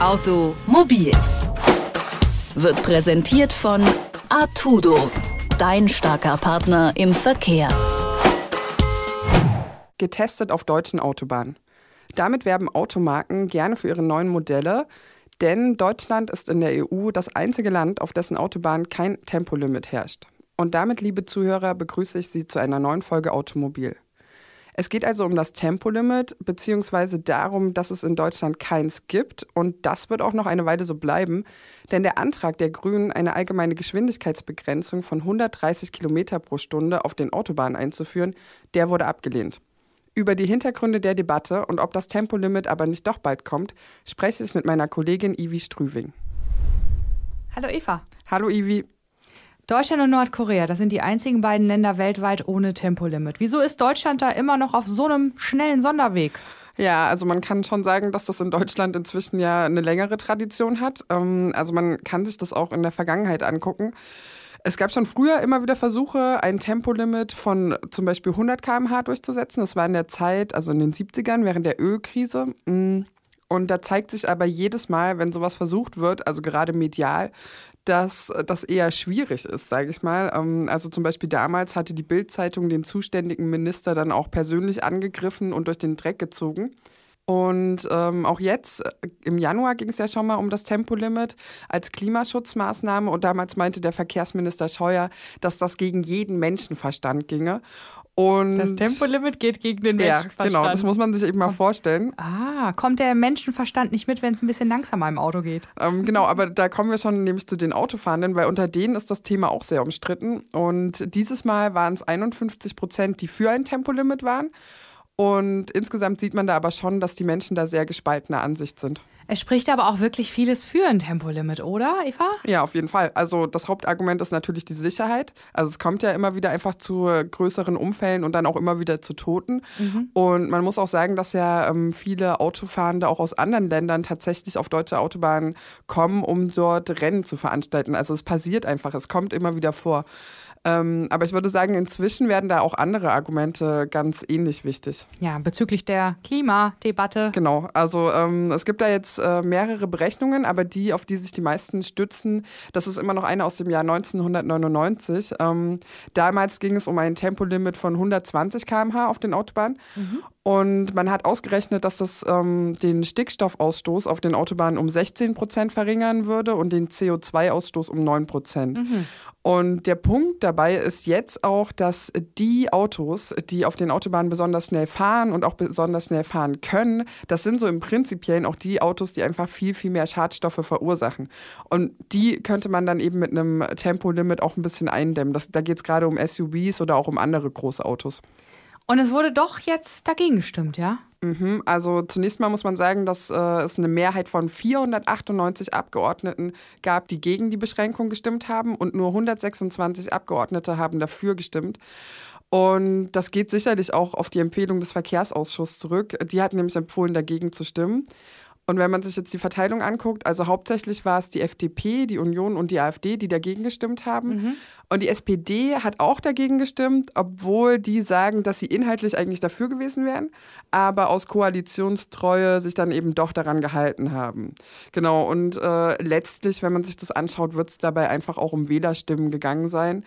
Automobil wird präsentiert von Artudo, dein starker Partner im Verkehr. Getestet auf deutschen Autobahnen. Damit werben Automarken gerne für ihre neuen Modelle, denn Deutschland ist in der EU das einzige Land, auf dessen Autobahn kein Tempolimit herrscht. Und damit, liebe Zuhörer, begrüße ich Sie zu einer neuen Folge Automobil. Es geht also um das Tempolimit, beziehungsweise darum, dass es in Deutschland keins gibt. Und das wird auch noch eine Weile so bleiben, denn der Antrag der Grünen, eine allgemeine Geschwindigkeitsbegrenzung von 130 Kilometer pro Stunde auf den Autobahnen einzuführen, der wurde abgelehnt. Über die Hintergründe der Debatte und ob das Tempolimit aber nicht doch bald kommt, spreche ich mit meiner Kollegin Ivi Strüving. Hallo Eva. Hallo Ivi. Deutschland und Nordkorea, das sind die einzigen beiden Länder weltweit ohne Tempolimit. Wieso ist Deutschland da immer noch auf so einem schnellen Sonderweg? Ja, also man kann schon sagen, dass das in Deutschland inzwischen ja eine längere Tradition hat. Ähm, also man kann sich das auch in der Vergangenheit angucken. Es gab schon früher immer wieder Versuche, ein Tempolimit von zum Beispiel 100 km/h durchzusetzen. Das war in der Zeit, also in den 70ern, während der Ölkrise. Mm. Und da zeigt sich aber jedes Mal, wenn sowas versucht wird, also gerade medial, dass das eher schwierig ist, sage ich mal. Ähm, also zum Beispiel damals hatte die Bild-Zeitung den zuständigen Minister dann auch persönlich angegriffen und durch den Dreck gezogen. Und ähm, auch jetzt, äh, im Januar ging es ja schon mal um das Tempolimit als Klimaschutzmaßnahme. Und damals meinte der Verkehrsminister Scheuer, dass das gegen jeden Menschenverstand ginge. Und das Tempolimit geht gegen den Menschenverstand. Ja, genau, das muss man sich eben mal vorstellen. Ah, kommt der Menschenverstand nicht mit, wenn es ein bisschen langsamer im Auto geht? Ähm, genau, aber da kommen wir schon nämlich zu den Autofahrenden, weil unter denen ist das Thema auch sehr umstritten. Und dieses Mal waren es 51 Prozent, die für ein Tempolimit waren. Und insgesamt sieht man da aber schon, dass die Menschen da sehr gespaltener Ansicht sind. Es spricht aber auch wirklich vieles für ein Tempolimit, oder, Eva? Ja, auf jeden Fall. Also das Hauptargument ist natürlich die Sicherheit. Also es kommt ja immer wieder einfach zu größeren Unfällen und dann auch immer wieder zu Toten. Mhm. Und man muss auch sagen, dass ja ähm, viele Autofahrende auch aus anderen Ländern tatsächlich auf deutsche Autobahnen kommen, um dort Rennen zu veranstalten. Also es passiert einfach, es kommt immer wieder vor. Ähm, aber ich würde sagen, inzwischen werden da auch andere Argumente ganz ähnlich wichtig. Ja, bezüglich der Klimadebatte. Genau, also ähm, es gibt da jetzt äh, mehrere Berechnungen, aber die, auf die sich die meisten stützen, das ist immer noch eine aus dem Jahr 1999. Ähm, damals ging es um ein Tempolimit von 120 km/h auf den Autobahnen. Mhm. Und man hat ausgerechnet, dass das ähm, den Stickstoffausstoß auf den Autobahnen um 16 Prozent verringern würde und den CO2-Ausstoß um 9 Prozent. Mhm. Und der Punkt dabei ist jetzt auch, dass die Autos, die auf den Autobahnen besonders schnell fahren und auch besonders schnell fahren können, das sind so im Prinzipiellen auch die Autos, die einfach viel, viel mehr Schadstoffe verursachen. Und die könnte man dann eben mit einem Tempolimit auch ein bisschen eindämmen. Das, da geht es gerade um SUVs oder auch um andere große Autos. Und es wurde doch jetzt dagegen gestimmt, ja? Mhm, also zunächst mal muss man sagen, dass äh, es eine Mehrheit von 498 Abgeordneten gab, die gegen die Beschränkung gestimmt haben und nur 126 Abgeordnete haben dafür gestimmt. Und das geht sicherlich auch auf die Empfehlung des Verkehrsausschusses zurück. Die hat nämlich empfohlen, dagegen zu stimmen. Und wenn man sich jetzt die Verteilung anguckt, also hauptsächlich war es die FDP, die Union und die AfD, die dagegen gestimmt haben. Mhm. Und die SPD hat auch dagegen gestimmt, obwohl die sagen, dass sie inhaltlich eigentlich dafür gewesen wären, aber aus Koalitionstreue sich dann eben doch daran gehalten haben. Genau, und äh, letztlich, wenn man sich das anschaut, wird es dabei einfach auch um Wählerstimmen gegangen sein.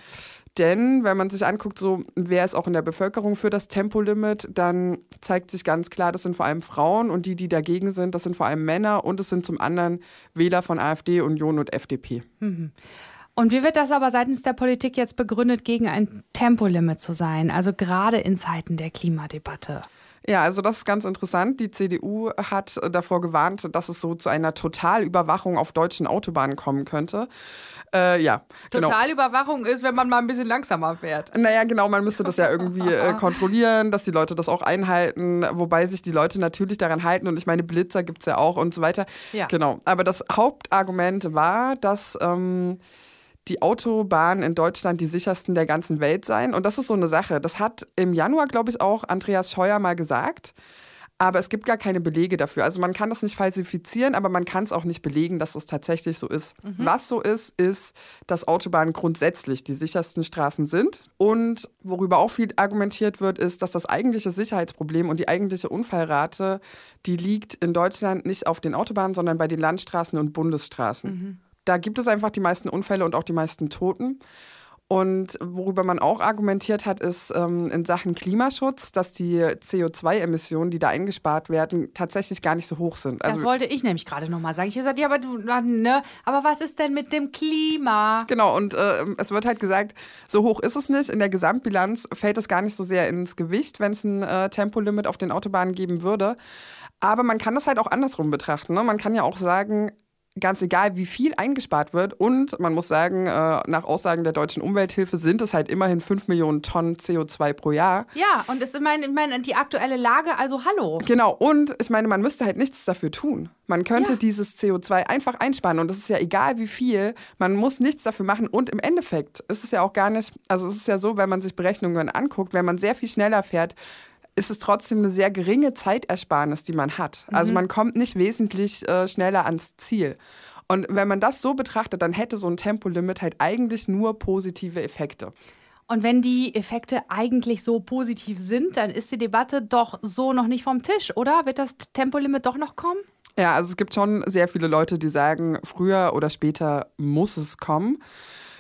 Denn wenn man sich anguckt, so wer ist auch in der Bevölkerung für das Tempolimit, dann zeigt sich ganz klar, das sind vor allem Frauen und die, die dagegen sind, das sind vor allem Männer und es sind zum anderen Wähler von AfD, Union und FDP. Mhm. Und wie wird das aber seitens der Politik jetzt begründet, gegen ein Tempolimit zu sein, also gerade in Zeiten der Klimadebatte? Ja, also das ist ganz interessant. Die CDU hat davor gewarnt, dass es so zu einer Totalüberwachung auf deutschen Autobahnen kommen könnte. Äh, ja, genau. Totalüberwachung ist, wenn man mal ein bisschen langsamer fährt. Naja, genau, man müsste das ja irgendwie äh, kontrollieren, dass die Leute das auch einhalten, wobei sich die Leute natürlich daran halten und ich meine, Blitzer gibt es ja auch und so weiter. Ja. Genau, aber das Hauptargument war, dass ähm, die Autobahnen in Deutschland die sichersten der ganzen Welt seien und das ist so eine Sache. Das hat im Januar, glaube ich, auch Andreas Scheuer mal gesagt. Aber es gibt gar keine Belege dafür. Also man kann das nicht falsifizieren, aber man kann es auch nicht belegen, dass es tatsächlich so ist. Mhm. Was so ist, ist, dass Autobahnen grundsätzlich die sichersten Straßen sind. Und worüber auch viel argumentiert wird, ist, dass das eigentliche Sicherheitsproblem und die eigentliche Unfallrate, die liegt in Deutschland nicht auf den Autobahnen, sondern bei den Landstraßen und Bundesstraßen. Mhm. Da gibt es einfach die meisten Unfälle und auch die meisten Toten. Und worüber man auch argumentiert hat, ist ähm, in Sachen Klimaschutz, dass die CO2-Emissionen, die da eingespart werden, tatsächlich gar nicht so hoch sind. Also, das wollte ich nämlich gerade nochmal sagen. Ich habe gesagt, ja, aber, du, ne, aber was ist denn mit dem Klima? Genau, und äh, es wird halt gesagt, so hoch ist es nicht. In der Gesamtbilanz fällt es gar nicht so sehr ins Gewicht, wenn es ein äh, Tempolimit auf den Autobahnen geben würde. Aber man kann das halt auch andersrum betrachten. Ne? Man kann ja auch sagen, ganz egal, wie viel eingespart wird. Und man muss sagen, äh, nach Aussagen der deutschen Umwelthilfe sind es halt immerhin 5 Millionen Tonnen CO2 pro Jahr. Ja, und es ist meine, meine, die aktuelle Lage, also hallo. Genau, und ich meine, man müsste halt nichts dafür tun. Man könnte ja. dieses CO2 einfach einsparen und es ist ja egal, wie viel. Man muss nichts dafür machen. Und im Endeffekt ist es ja auch gar nicht, also es ist ja so, wenn man sich Berechnungen anguckt, wenn man sehr viel schneller fährt, ist es trotzdem eine sehr geringe Zeitersparnis, die man hat. Also mhm. Man kommt nicht wesentlich äh, schneller ans Ziel. Und wenn man das so betrachtet, dann hätte so ein Tempolimit halt eigentlich nur positive Effekte. Und wenn die Effekte eigentlich so positiv sind, dann ist die Debatte doch so noch nicht vom Tisch, oder? Wird das Tempolimit doch noch kommen? Ja, also es gibt schon sehr viele Leute, die sagen, früher oder später muss es kommen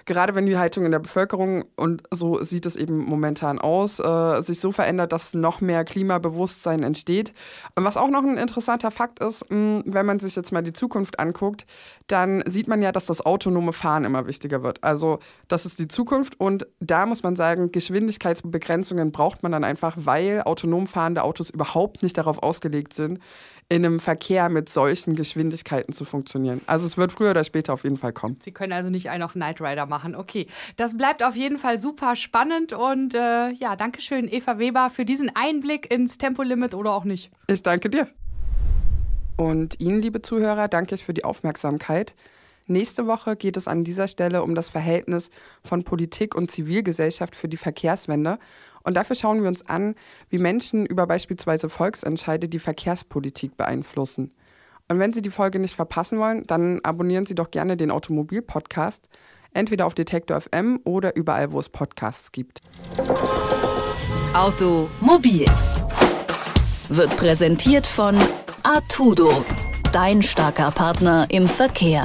gerade wenn die Haltung in der Bevölkerung, und so sieht es eben momentan aus, äh, sich so verändert, dass noch mehr Klimabewusstsein entsteht. Und was auch noch ein interessanter Fakt ist, mh, hm, wenn man sich jetzt mal die Zukunft anguckt, dann sieht man ja, dass das autonome Fahren immer wichtiger wird. Also das ist die Zukunft und da muss man sagen, Geschwindigkeitsbegrenzungen braucht man dann einfach, weil autonom fahrende Autos überhaupt nicht darauf ausgelegt sind, in einem Verkehr mit solchen Geschwindigkeiten zu funktionieren. Also es wird früher oder später auf jeden Fall kommen. Sie können also nicht einen auf Knight Rider machen. Okay, das bleibt auf jeden Fall super spannend und äh, ja, danke schön Eva Weber für diesen Einblick ins Tempolimit oder auch nicht. Ich danke dir. Und Ihnen, liebe Zuhörer, danke ich für die Aufmerksamkeit. Nächste Woche geht es an dieser Stelle um das Verhältnis von Politik und Zivilgesellschaft für die Verkehrswende. Und dafür schauen wir uns an, wie Menschen über beispielsweise Volksentscheide die Verkehrspolitik beeinflussen. Und wenn Sie die Folge nicht verpassen wollen, dann abonnieren Sie doch gerne den Automobil-Podcast, entweder auf Detektor FM oder überall, wo es Podcasts gibt. Automobil wird präsentiert von Artudo, dein starker Partner im Verkehr.